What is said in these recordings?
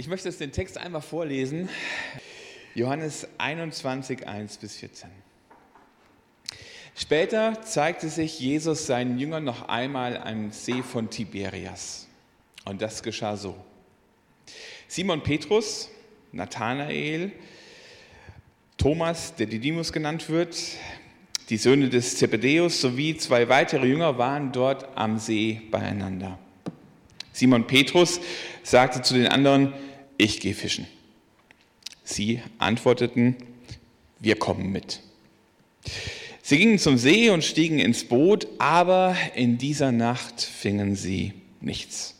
Ich möchte jetzt den Text einmal vorlesen. Johannes 21, 1 bis 14. Später zeigte sich Jesus seinen Jüngern noch einmal am See von Tiberias. Und das geschah so. Simon Petrus, Nathanael, Thomas, der Didymus genannt wird, die Söhne des Zebedäus sowie zwei weitere Jünger waren dort am See beieinander. Simon Petrus sagte zu den anderen, ich gehe fischen. Sie antworteten, wir kommen mit. Sie gingen zum See und stiegen ins Boot, aber in dieser Nacht fingen sie nichts.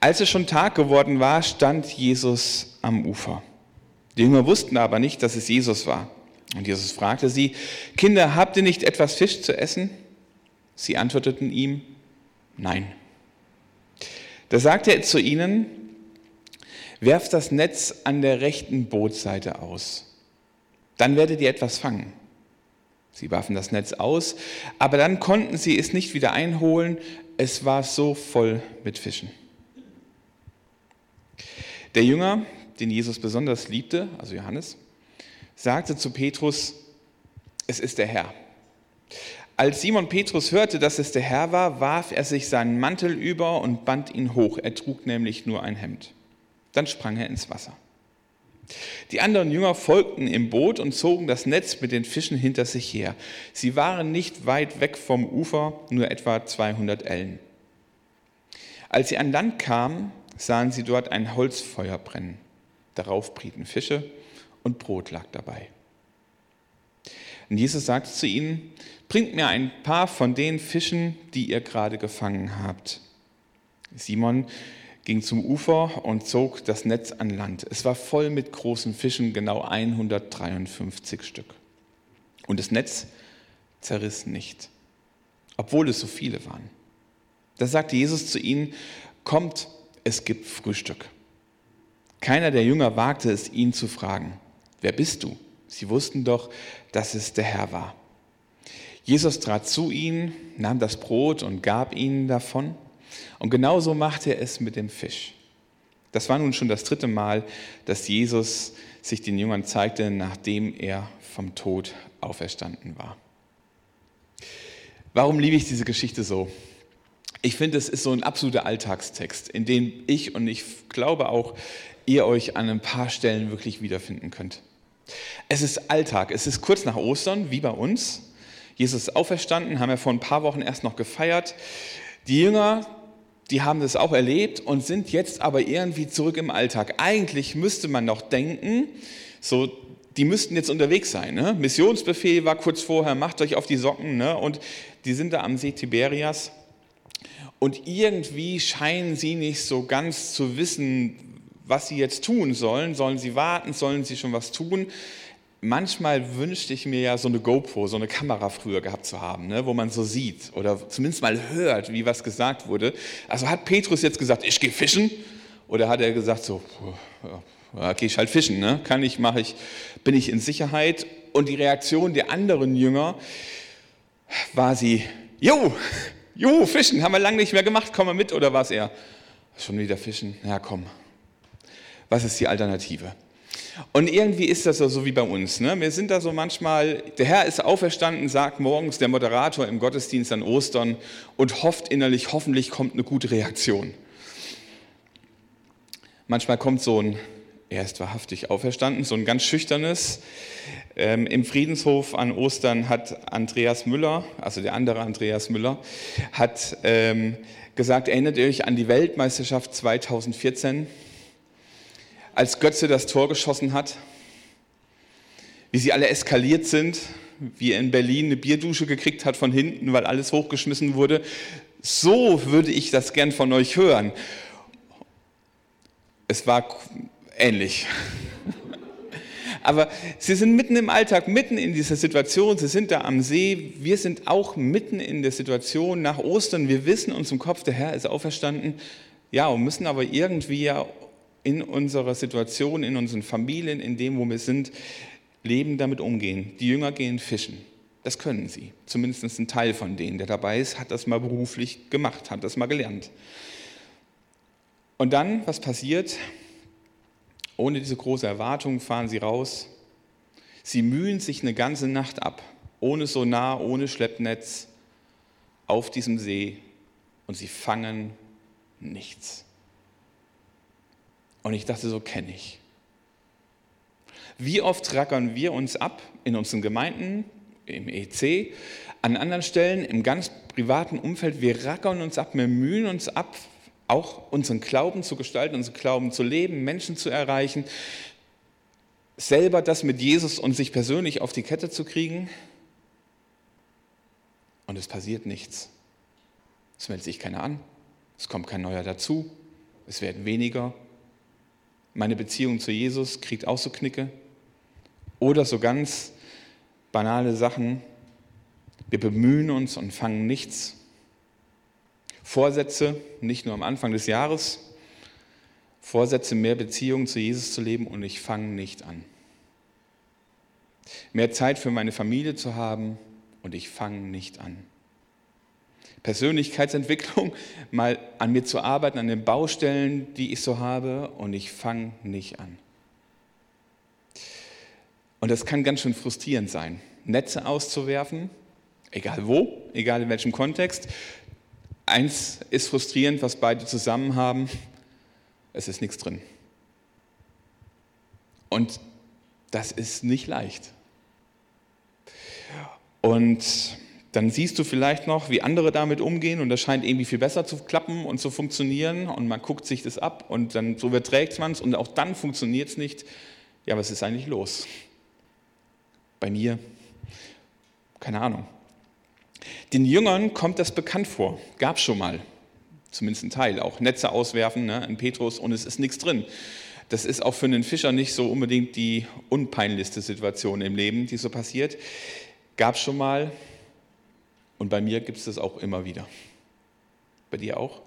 Als es schon Tag geworden war, stand Jesus am Ufer. Die Jünger wussten aber nicht, dass es Jesus war. Und Jesus fragte sie, Kinder, habt ihr nicht etwas Fisch zu essen? Sie antworteten ihm, nein. Da sagte er zu ihnen, werft das Netz an der rechten Bootseite aus. Dann werdet ihr etwas fangen. Sie warfen das Netz aus, aber dann konnten sie es nicht wieder einholen. Es war so voll mit Fischen. Der Jünger, den Jesus besonders liebte, also Johannes, sagte zu Petrus, es ist der Herr. Als Simon Petrus hörte, dass es der Herr war, warf er sich seinen Mantel über und band ihn hoch. Er trug nämlich nur ein Hemd. Dann sprang er ins Wasser. Die anderen Jünger folgten im Boot und zogen das Netz mit den Fischen hinter sich her. Sie waren nicht weit weg vom Ufer, nur etwa 200 Ellen. Als sie an Land kamen, sahen sie dort ein Holzfeuer brennen. Darauf brieten Fische und Brot lag dabei. Und Jesus sagte zu ihnen, bringt mir ein paar von den Fischen, die ihr gerade gefangen habt. Simon ging zum Ufer und zog das Netz an Land. Es war voll mit großen Fischen, genau 153 Stück. Und das Netz zerriss nicht, obwohl es so viele waren. Da sagte Jesus zu ihnen, kommt, es gibt Frühstück. Keiner der Jünger wagte es, ihn zu fragen, wer bist du? Sie wussten doch, dass es der Herr war. Jesus trat zu ihnen, nahm das Brot und gab ihnen davon. Und genauso machte er es mit dem Fisch. Das war nun schon das dritte Mal, dass Jesus sich den Jüngern zeigte, nachdem er vom Tod auferstanden war. Warum liebe ich diese Geschichte so? Ich finde, es ist so ein absoluter Alltagstext, in dem ich und ich glaube auch ihr euch an ein paar Stellen wirklich wiederfinden könnt. Es ist Alltag, es ist kurz nach Ostern, wie bei uns. Jesus ist auferstanden, haben wir vor ein paar Wochen erst noch gefeiert. Die Jünger, die haben das auch erlebt und sind jetzt aber irgendwie zurück im Alltag. Eigentlich müsste man noch denken, so, die müssten jetzt unterwegs sein. Ne? Missionsbefehl war kurz vorher, macht euch auf die Socken. Ne? Und die sind da am See Tiberias. Und irgendwie scheinen sie nicht so ganz zu wissen, was sie jetzt tun sollen. Sollen sie warten? Sollen sie schon was tun? Manchmal wünschte ich mir ja so eine GoPro, so eine Kamera früher gehabt zu haben, ne, wo man so sieht oder zumindest mal hört, wie was gesagt wurde. Also hat Petrus jetzt gesagt, ich gehe fischen? Oder hat er gesagt, so, ja, gehe ich halt fischen, ne? kann ich, mache ich, bin ich in Sicherheit? Und die Reaktion der anderen Jünger war sie, jo, jo, fischen, haben wir lange nicht mehr gemacht, komm mal mit, oder war es eher, schon wieder fischen, ja komm, was ist die Alternative? Und irgendwie ist das so wie bei uns. Ne? Wir sind da so manchmal, der Herr ist auferstanden, sagt morgens der Moderator im Gottesdienst an Ostern und hofft innerlich, hoffentlich kommt eine gute Reaktion. Manchmal kommt so ein, er ist wahrhaftig auferstanden, so ein ganz schüchternes. Ähm, Im Friedenshof an Ostern hat Andreas Müller, also der andere Andreas Müller, hat ähm, gesagt, erinnert ihr euch an die Weltmeisterschaft 2014? Als Götze das Tor geschossen hat, wie sie alle eskaliert sind, wie er in Berlin eine Bierdusche gekriegt hat von hinten, weil alles hochgeschmissen wurde. So würde ich das gern von euch hören. Es war ähnlich. Aber sie sind mitten im Alltag, mitten in dieser Situation. Sie sind da am See. Wir sind auch mitten in der Situation nach Ostern. Wir wissen uns im Kopf, der Herr ist auferstanden. Ja, und müssen aber irgendwie ja in unserer Situation, in unseren Familien, in dem, wo wir sind, leben, damit umgehen. Die Jünger gehen fischen. Das können sie. Zumindest ein Teil von denen, der dabei ist, hat das mal beruflich gemacht, hat das mal gelernt. Und dann, was passiert? Ohne diese große Erwartung fahren sie raus. Sie mühen sich eine ganze Nacht ab, ohne Sonar, ohne Schleppnetz, auf diesem See und sie fangen nichts. Und ich dachte, so kenne ich. Wie oft rackern wir uns ab in unseren Gemeinden, im EC, an anderen Stellen, im ganz privaten Umfeld, wir rackern uns ab, wir mühen uns ab, auch unseren Glauben zu gestalten, unseren Glauben zu leben, Menschen zu erreichen, selber das mit Jesus und sich persönlich auf die Kette zu kriegen. Und es passiert nichts. Es meldet sich keiner an, es kommt kein neuer dazu, es werden weniger. Meine Beziehung zu Jesus kriegt auch so Knicke. Oder so ganz banale Sachen. Wir bemühen uns und fangen nichts. Vorsätze, nicht nur am Anfang des Jahres, Vorsätze, mehr Beziehungen zu Jesus zu leben und ich fange nicht an. Mehr Zeit für meine Familie zu haben und ich fange nicht an. Persönlichkeitsentwicklung, mal an mir zu arbeiten, an den Baustellen, die ich so habe und ich fange nicht an. Und das kann ganz schön frustrierend sein, Netze auszuwerfen, egal wo, egal in welchem Kontext. Eins ist frustrierend, was beide zusammen haben, es ist nichts drin. Und das ist nicht leicht. Und dann siehst du vielleicht noch, wie andere damit umgehen und das scheint irgendwie viel besser zu klappen und zu funktionieren und man guckt sich das ab und dann so überträgt man es und auch dann funktioniert es nicht. Ja, was ist eigentlich los? Bei mir? Keine Ahnung. Den Jüngern kommt das bekannt vor, gab es schon mal, zumindest ein Teil, auch Netze auswerfen ne, in Petrus und es ist nichts drin. Das ist auch für einen Fischer nicht so unbedingt die unpeinlichste Situation im Leben, die so passiert. Gab es schon mal, und bei mir gibt es das auch immer wieder. Bei dir auch?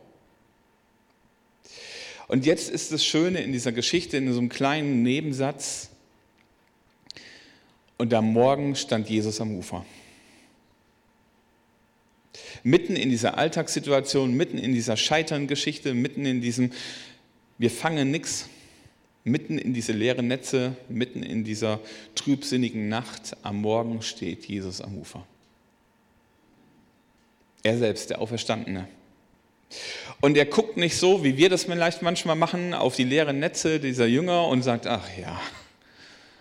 Und jetzt ist das Schöne in dieser Geschichte, in so einem kleinen Nebensatz, und am Morgen stand Jesus am Ufer. Mitten in dieser Alltagssituation, mitten in dieser Scheitern-Geschichte, mitten in diesem, wir fangen nichts, mitten in diese leeren Netze, mitten in dieser trübsinnigen Nacht, am Morgen steht Jesus am Ufer. Er selbst, der Auferstandene. Und er guckt nicht so, wie wir das vielleicht manchmal machen, auf die leeren Netze dieser Jünger und sagt, ach ja,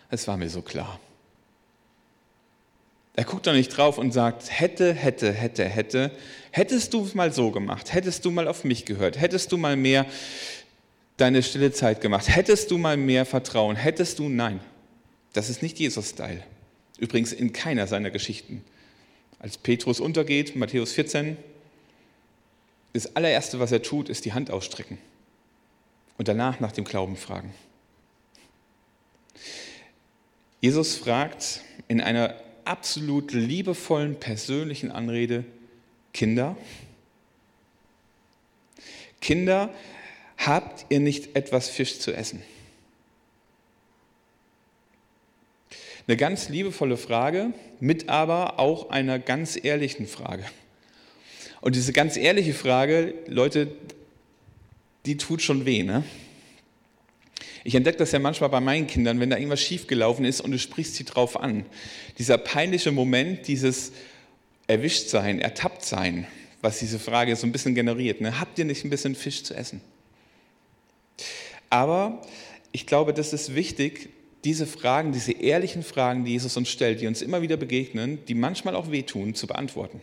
es war mir so klar. Er guckt doch nicht drauf und sagt, hätte, hätte, hätte, hätte, hättest du mal so gemacht, hättest du mal auf mich gehört, hättest du mal mehr deine stille Zeit gemacht, hättest du mal mehr Vertrauen, hättest du, nein. Das ist nicht Jesus-Style. Übrigens in keiner seiner Geschichten. Als Petrus untergeht, Matthäus 14, das allererste, was er tut, ist die Hand ausstrecken und danach nach dem Glauben fragen. Jesus fragt in einer absolut liebevollen, persönlichen Anrede, Kinder, Kinder, habt ihr nicht etwas Fisch zu essen? Eine ganz liebevolle Frage, mit aber auch einer ganz ehrlichen Frage. Und diese ganz ehrliche Frage, Leute, die tut schon weh. Ne? Ich entdecke das ja manchmal bei meinen Kindern, wenn da irgendwas schiefgelaufen ist und du sprichst sie drauf an. Dieser peinliche Moment, dieses Erwischtsein, Ertapptsein, was diese Frage so ein bisschen generiert. Ne? Habt ihr nicht ein bisschen Fisch zu essen? Aber ich glaube, das ist wichtig, diese Fragen, diese ehrlichen Fragen, die Jesus uns stellt, die uns immer wieder begegnen, die manchmal auch wehtun, zu beantworten.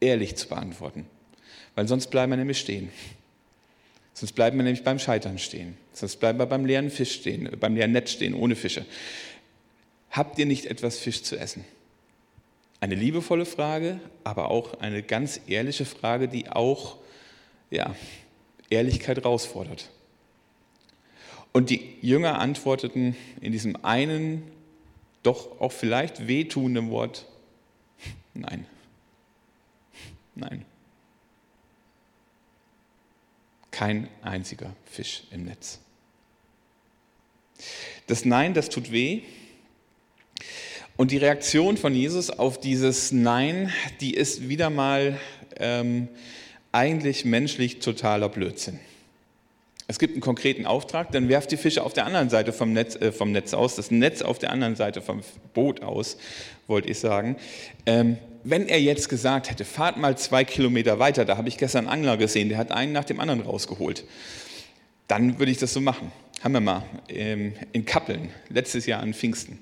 Ehrlich zu beantworten. Weil sonst bleiben wir nämlich stehen. Sonst bleiben wir nämlich beim Scheitern stehen. Sonst bleiben wir beim leeren Fisch stehen, beim leeren Netz stehen, ohne Fische. Habt ihr nicht etwas Fisch zu essen? Eine liebevolle Frage, aber auch eine ganz ehrliche Frage, die auch ja, Ehrlichkeit herausfordert. Und die Jünger antworteten in diesem einen, doch auch vielleicht wehtuenden Wort, nein, nein. Kein einziger Fisch im Netz. Das Nein, das tut weh. Und die Reaktion von Jesus auf dieses Nein, die ist wieder mal ähm, eigentlich menschlich totaler Blödsinn. Es gibt einen konkreten Auftrag, dann werft die Fische auf der anderen Seite vom Netz, äh, vom Netz aus, das Netz auf der anderen Seite vom Boot aus, wollte ich sagen. Ähm, wenn er jetzt gesagt hätte, fahrt mal zwei Kilometer weiter, da habe ich gestern einen Angler gesehen, der hat einen nach dem anderen rausgeholt, dann würde ich das so machen. Haben wir mal ähm, in Kappeln, letztes Jahr an Pfingsten,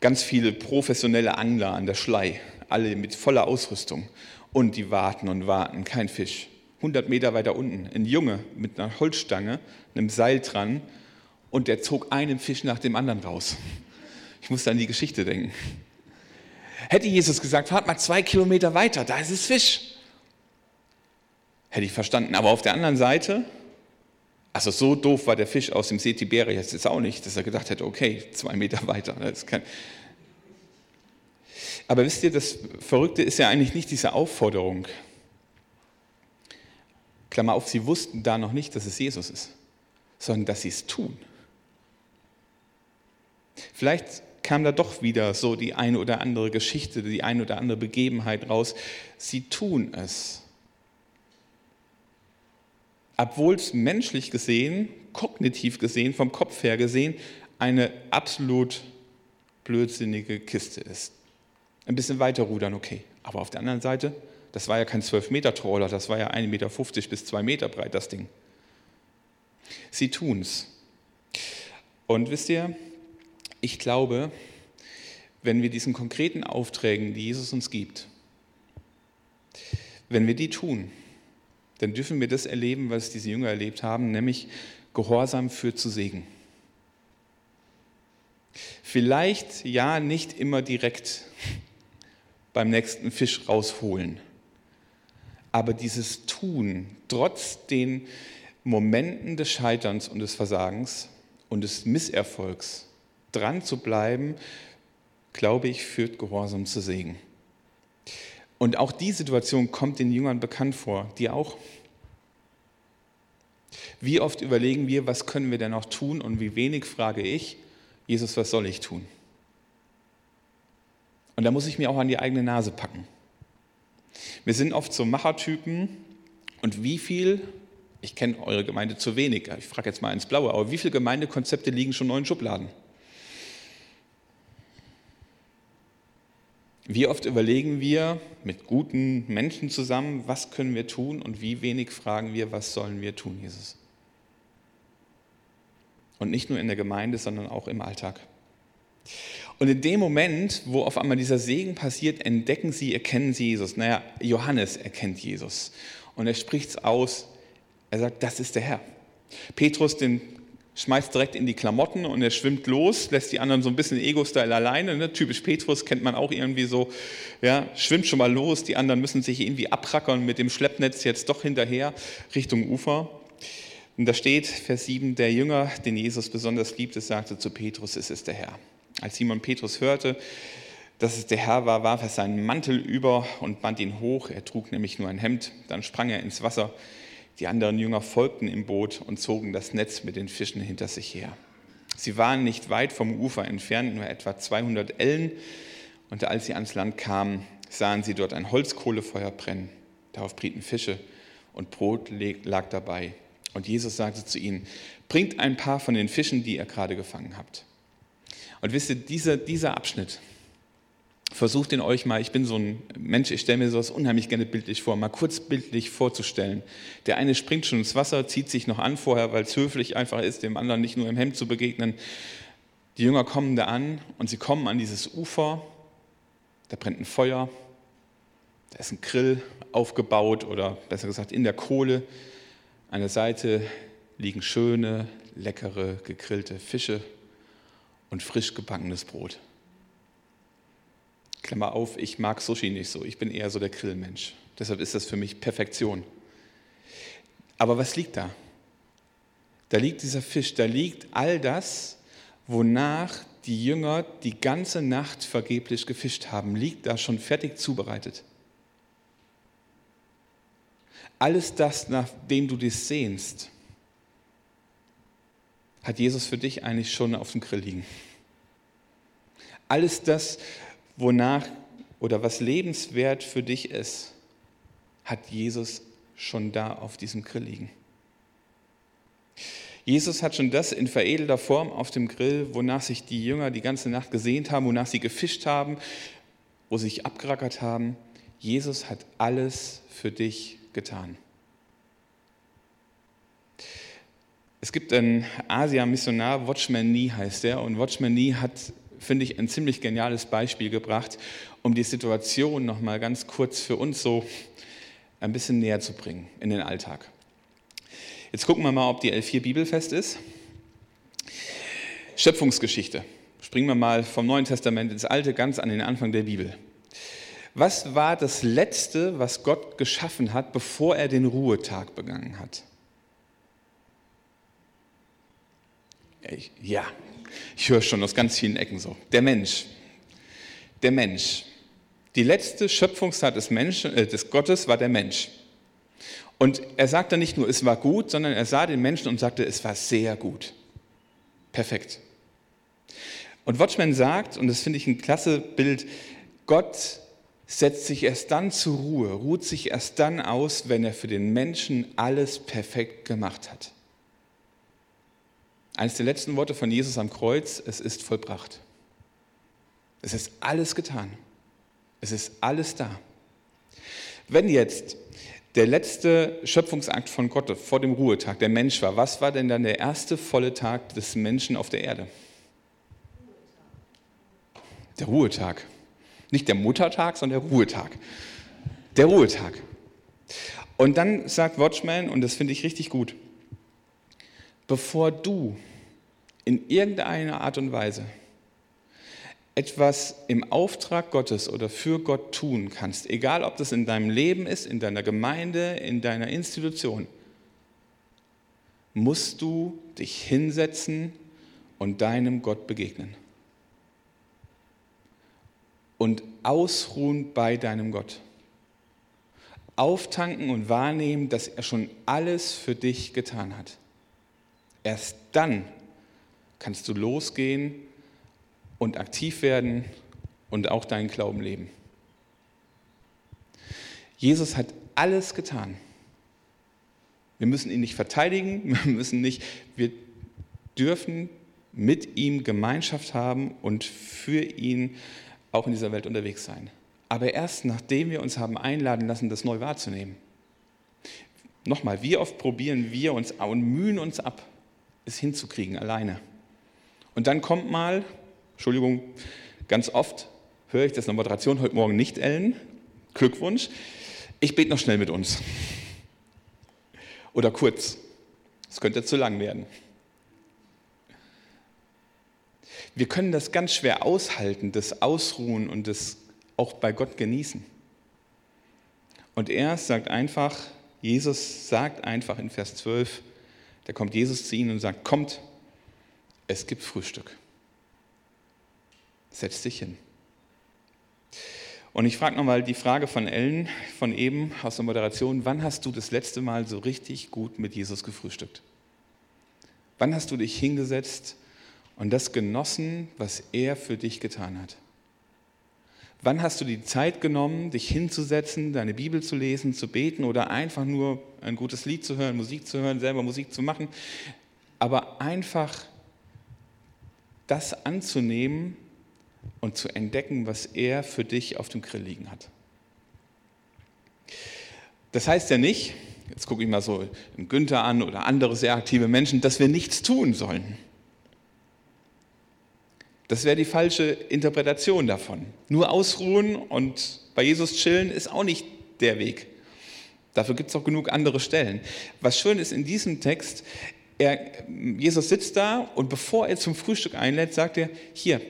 ganz viele professionelle Angler an der Schlei, alle mit voller Ausrüstung. Und die warten und warten, kein Fisch. 100 Meter weiter unten, ein Junge mit einer Holzstange, einem Seil dran und der zog einen Fisch nach dem anderen raus. Ich musste an die Geschichte denken. Hätte Jesus gesagt, fahrt mal zwei Kilometer weiter, da ist es Fisch. Hätte ich verstanden. Aber auf der anderen Seite, also so doof war der Fisch aus dem See Tiberias jetzt auch nicht, dass er gedacht hätte, okay, zwei Meter weiter. Aber wisst ihr, das Verrückte ist ja eigentlich nicht diese Aufforderung. Klammer auf, sie wussten da noch nicht, dass es Jesus ist, sondern dass sie es tun. Vielleicht kam da doch wieder so die eine oder andere Geschichte, die eine oder andere Begebenheit raus. Sie tun es. Obwohl es menschlich gesehen, kognitiv gesehen, vom Kopf her gesehen, eine absolut blödsinnige Kiste ist. Ein bisschen weiter rudern, okay. Aber auf der anderen Seite, das war ja kein 12-Meter-Trawler, das war ja 1,50 Meter bis 2 Meter breit, das Ding. Sie tun es. Und wisst ihr, ich glaube, wenn wir diesen konkreten Aufträgen, die Jesus uns gibt, wenn wir die tun, dann dürfen wir das erleben, was diese Jünger erlebt haben, nämlich Gehorsam führt zu Segen. Vielleicht ja nicht immer direkt beim nächsten Fisch rausholen, aber dieses Tun, trotz den Momenten des Scheiterns und des Versagens und des Misserfolgs, dran zu bleiben, glaube ich, führt Gehorsam zu Segen. Und auch die Situation kommt den Jüngern bekannt vor, die auch. Wie oft überlegen wir, was können wir denn noch tun und wie wenig frage ich, Jesus, was soll ich tun? Und da muss ich mir auch an die eigene Nase packen. Wir sind oft so Machertypen und wie viel, ich kenne eure Gemeinde zu wenig, ich frage jetzt mal ins Blaue, aber wie viele Gemeindekonzepte liegen schon in neuen Schubladen? Wie oft überlegen wir mit guten Menschen zusammen, was können wir tun und wie wenig fragen wir, was sollen wir tun, Jesus? Und nicht nur in der Gemeinde, sondern auch im Alltag. Und in dem Moment, wo auf einmal dieser Segen passiert, entdecken sie, erkennen sie Jesus. Naja, Johannes erkennt Jesus. Und er spricht es aus. Er sagt, das ist der Herr. Petrus, den schmeißt direkt in die Klamotten und er schwimmt los, lässt die anderen so ein bisschen Ego-Style alleine. Ne? Typisch Petrus kennt man auch irgendwie so, ja, schwimmt schon mal los, die anderen müssen sich irgendwie abrackern mit dem Schleppnetz jetzt doch hinterher Richtung Ufer. Und da steht, Vers 7, der Jünger, den Jesus besonders liebte, sagte zu Petrus, es ist der Herr. Als Simon Petrus hörte, dass es der Herr war, warf er seinen Mantel über und band ihn hoch. Er trug nämlich nur ein Hemd. Dann sprang er ins Wasser die anderen Jünger folgten im Boot und zogen das Netz mit den Fischen hinter sich her. Sie waren nicht weit vom Ufer entfernt, nur etwa 200 Ellen. Und als sie ans Land kamen, sahen sie dort ein Holzkohlefeuer brennen. Darauf brieten Fische und Brot lag dabei. Und Jesus sagte zu ihnen, bringt ein paar von den Fischen, die ihr gerade gefangen habt. Und wisst ihr, dieser, dieser Abschnitt, versucht in euch mal, ich bin so ein Mensch, ich stelle mir sowas unheimlich gerne bildlich vor, mal kurz bildlich vorzustellen. Der eine springt schon ins Wasser, zieht sich noch an vorher, weil es höflich einfach ist, dem anderen nicht nur im Hemd zu begegnen. Die Jünger kommen da an und sie kommen an dieses Ufer, da brennt ein Feuer, da ist ein Grill aufgebaut oder besser gesagt in der Kohle. An der Seite liegen schöne, leckere, gegrillte Fische und frisch gebackenes Brot. Klammer auf, ich mag Sushi nicht so, ich bin eher so der Grillmensch. Deshalb ist das für mich Perfektion. Aber was liegt da? Da liegt dieser Fisch, da liegt all das, wonach die Jünger die ganze Nacht vergeblich gefischt haben, liegt da schon fertig zubereitet. Alles das, nach dem du dich sehnst, hat Jesus für dich eigentlich schon auf dem Grill liegen. Alles das, wonach oder was lebenswert für dich ist, hat Jesus schon da auf diesem Grill liegen. Jesus hat schon das in veredelter Form auf dem Grill, wonach sich die Jünger die ganze Nacht gesehnt haben, wonach sie gefischt haben, wo sie sich abgerackert haben. Jesus hat alles für dich getan. Es gibt einen Asia-Missionar, Watchman Nee heißt er, und Watchman Nee hat, finde ich, ein ziemlich geniales Beispiel gebracht, um die Situation nochmal ganz kurz für uns so ein bisschen näher zu bringen in den Alltag. Jetzt gucken wir mal, ob die L4 bibelfest ist. Schöpfungsgeschichte. Springen wir mal vom Neuen Testament ins Alte, ganz an den Anfang der Bibel. Was war das Letzte, was Gott geschaffen hat, bevor er den Ruhetag begangen hat? Ja, ich höre schon aus ganz vielen Ecken so. Der Mensch. Der Mensch. Die letzte Schöpfungstat des, Menschen, äh, des Gottes war der Mensch. Und er sagte nicht nur, es war gut, sondern er sah den Menschen und sagte, es war sehr gut. Perfekt. Und Watchman sagt, und das finde ich ein klasse Bild, Gott setzt sich erst dann zur Ruhe, ruht sich erst dann aus, wenn er für den Menschen alles perfekt gemacht hat. Eines der letzten Worte von Jesus am Kreuz, es ist vollbracht. Es ist alles getan. Es ist alles da. Wenn jetzt der letzte Schöpfungsakt von Gott vor dem Ruhetag, der Mensch war, was war denn dann der erste volle Tag des Menschen auf der Erde? Der Ruhetag. Nicht der Muttertag, sondern der Ruhetag. Der Ruhetag. Und dann sagt Watchman, und das finde ich richtig gut, bevor du in irgendeiner Art und Weise etwas im Auftrag Gottes oder für Gott tun kannst, egal ob das in deinem Leben ist, in deiner Gemeinde, in deiner Institution, musst du dich hinsetzen und deinem Gott begegnen. Und ausruhen bei deinem Gott. Auftanken und wahrnehmen, dass er schon alles für dich getan hat. Erst dann kannst du losgehen und aktiv werden und auch deinen Glauben leben. Jesus hat alles getan. Wir müssen ihn nicht verteidigen, wir müssen nicht, wir dürfen mit ihm Gemeinschaft haben und für ihn auch in dieser Welt unterwegs sein. Aber erst nachdem wir uns haben einladen lassen, das neu wahrzunehmen. Nochmal, wie oft probieren wir uns und mühen uns ab, es hinzukriegen alleine. Und dann kommt mal Entschuldigung, ganz oft höre ich das in der Moderation heute Morgen nicht, Ellen. Glückwunsch. Ich bete noch schnell mit uns. Oder kurz. Es könnte zu lang werden. Wir können das ganz schwer aushalten, das Ausruhen und das auch bei Gott genießen. Und er sagt einfach, Jesus sagt einfach in Vers 12, da kommt Jesus zu ihnen und sagt, kommt, es gibt Frühstück. Setz dich hin. Und ich frage nochmal die Frage von Ellen von eben aus der Moderation, wann hast du das letzte Mal so richtig gut mit Jesus gefrühstückt? Wann hast du dich hingesetzt und das genossen, was er für dich getan hat? Wann hast du die Zeit genommen, dich hinzusetzen, deine Bibel zu lesen, zu beten oder einfach nur ein gutes Lied zu hören, Musik zu hören, selber Musik zu machen, aber einfach das anzunehmen, und zu entdecken, was er für dich auf dem Grill liegen hat. Das heißt ja nicht, jetzt gucke ich mal so Günther an oder andere sehr aktive Menschen, dass wir nichts tun sollen. Das wäre die falsche Interpretation davon. Nur ausruhen und bei Jesus chillen ist auch nicht der Weg. Dafür gibt es auch genug andere Stellen. Was schön ist in diesem Text, er, Jesus sitzt da und bevor er zum Frühstück einlädt, sagt er, hier,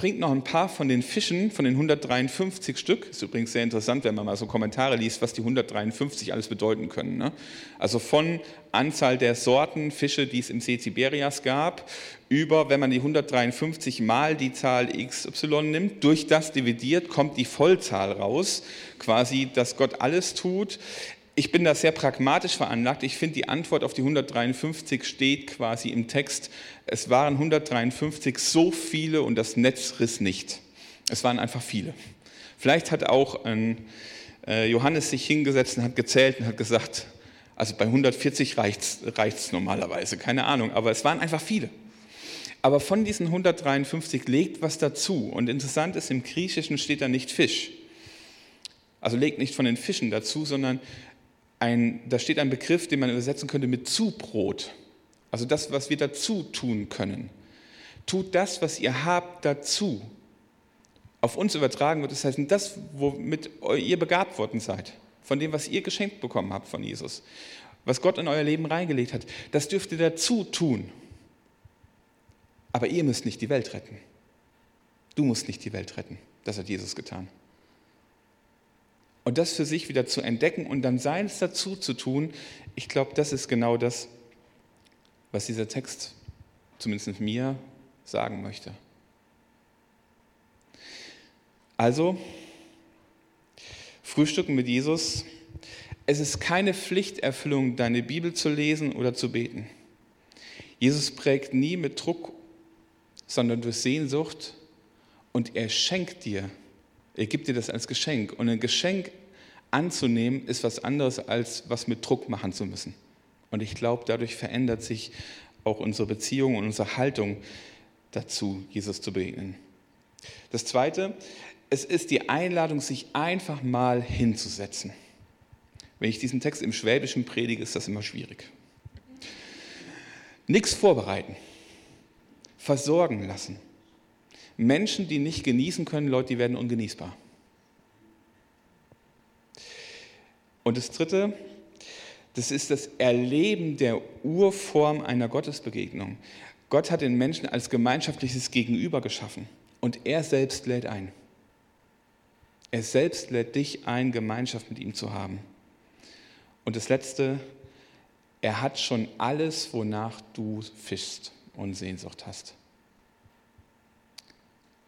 bringt noch ein paar von den Fischen, von den 153 Stück. Ist übrigens sehr interessant, wenn man mal so Kommentare liest, was die 153 alles bedeuten können. Ne? Also von Anzahl der Sorten Fische, die es im See Tiberias gab, über, wenn man die 153 mal die Zahl XY nimmt, durch das dividiert, kommt die Vollzahl raus, quasi, dass Gott alles tut. Ich bin da sehr pragmatisch veranlagt. Ich finde, die Antwort auf die 153 steht quasi im Text. Es waren 153 so viele und das Netz riss nicht. Es waren einfach viele. Vielleicht hat auch ein, äh, Johannes sich hingesetzt und hat gezählt und hat gesagt, Also bei 140 reicht es normalerweise, keine Ahnung, aber es waren einfach viele. Aber von diesen 153 legt was dazu. Und interessant ist, im Griechischen steht da nicht Fisch. Also legt nicht von den Fischen dazu, sondern ein, da steht ein Begriff, den man übersetzen könnte mit Zubrot. Also das, was wir dazu tun können. Tut das, was ihr habt, dazu. Auf uns übertragen wird, das heißt, das, womit ihr begabt worden seid, von dem, was ihr geschenkt bekommen habt von Jesus, was Gott in euer Leben reingelegt hat, das dürft ihr dazu tun. Aber ihr müsst nicht die Welt retten. Du musst nicht die Welt retten. Das hat Jesus getan. Und das für sich wieder zu entdecken und dann seins dazu zu tun, ich glaube, das ist genau das, was dieser Text zumindest mir sagen möchte. Also, Frühstücken mit Jesus. Es ist keine Pflichterfüllung, deine Bibel zu lesen oder zu beten. Jesus prägt nie mit Druck, sondern durch Sehnsucht und er schenkt dir, er gibt dir das als Geschenk. Und ein Geschenk anzunehmen ist was anderes, als was mit Druck machen zu müssen. Und ich glaube, dadurch verändert sich auch unsere Beziehung und unsere Haltung dazu, Jesus zu begegnen. Das Zweite, es ist die Einladung, sich einfach mal hinzusetzen. Wenn ich diesen Text im Schwäbischen predige, ist das immer schwierig. Nichts vorbereiten, versorgen lassen. Menschen, die nicht genießen können, Leute, die werden ungenießbar. Und das Dritte, das ist das Erleben der Urform einer Gottesbegegnung. Gott hat den Menschen als gemeinschaftliches Gegenüber geschaffen und er selbst lädt ein. Er selbst lädt dich ein, Gemeinschaft mit ihm zu haben. Und das Letzte, er hat schon alles, wonach du fischst und Sehnsucht hast.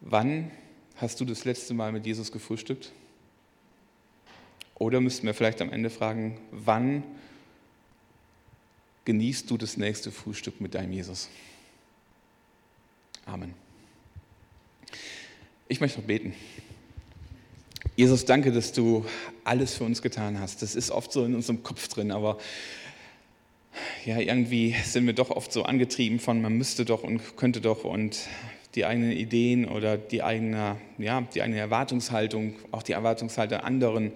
Wann hast du das letzte Mal mit Jesus gefrühstückt? Oder müssten wir vielleicht am Ende fragen, wann genießt du das nächste Frühstück mit deinem Jesus? Amen. Ich möchte noch beten. Jesus, danke, dass du alles für uns getan hast. Das ist oft so in unserem Kopf drin, aber ja, irgendwie sind wir doch oft so angetrieben von, man müsste doch und könnte doch und die eigenen Ideen oder die eigene, ja, die eigene Erwartungshaltung, auch die Erwartungshaltung anderen,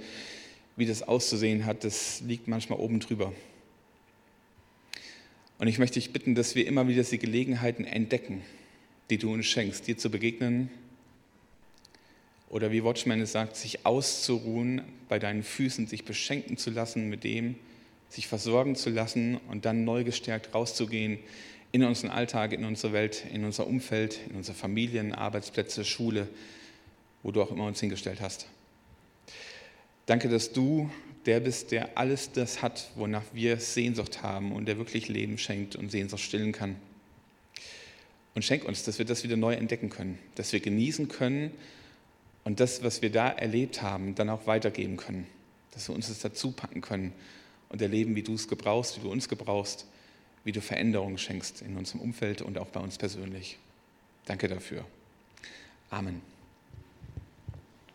wie das auszusehen hat, das liegt manchmal oben drüber. Und ich möchte dich bitten, dass wir immer wieder die Gelegenheiten entdecken, die du uns schenkst, dir zu begegnen oder wie Watchman es sagt, sich auszuruhen bei deinen Füßen, sich beschenken zu lassen mit dem, sich versorgen zu lassen und dann neu gestärkt rauszugehen in unseren Alltag, in unsere Welt, in unser Umfeld, in unsere Familien, Arbeitsplätze, Schule, wo du auch immer uns hingestellt hast. Danke, dass du der bist, der alles das hat, wonach wir Sehnsucht haben und der wirklich Leben schenkt und Sehnsucht stillen kann. Und schenk uns, dass wir das wieder neu entdecken können, dass wir genießen können und das, was wir da erlebt haben, dann auch weitergeben können, dass wir uns das dazu packen können und erleben, wie du es gebrauchst, wie du uns gebrauchst, wie du Veränderungen schenkst in unserem Umfeld und auch bei uns persönlich. Danke dafür. Amen.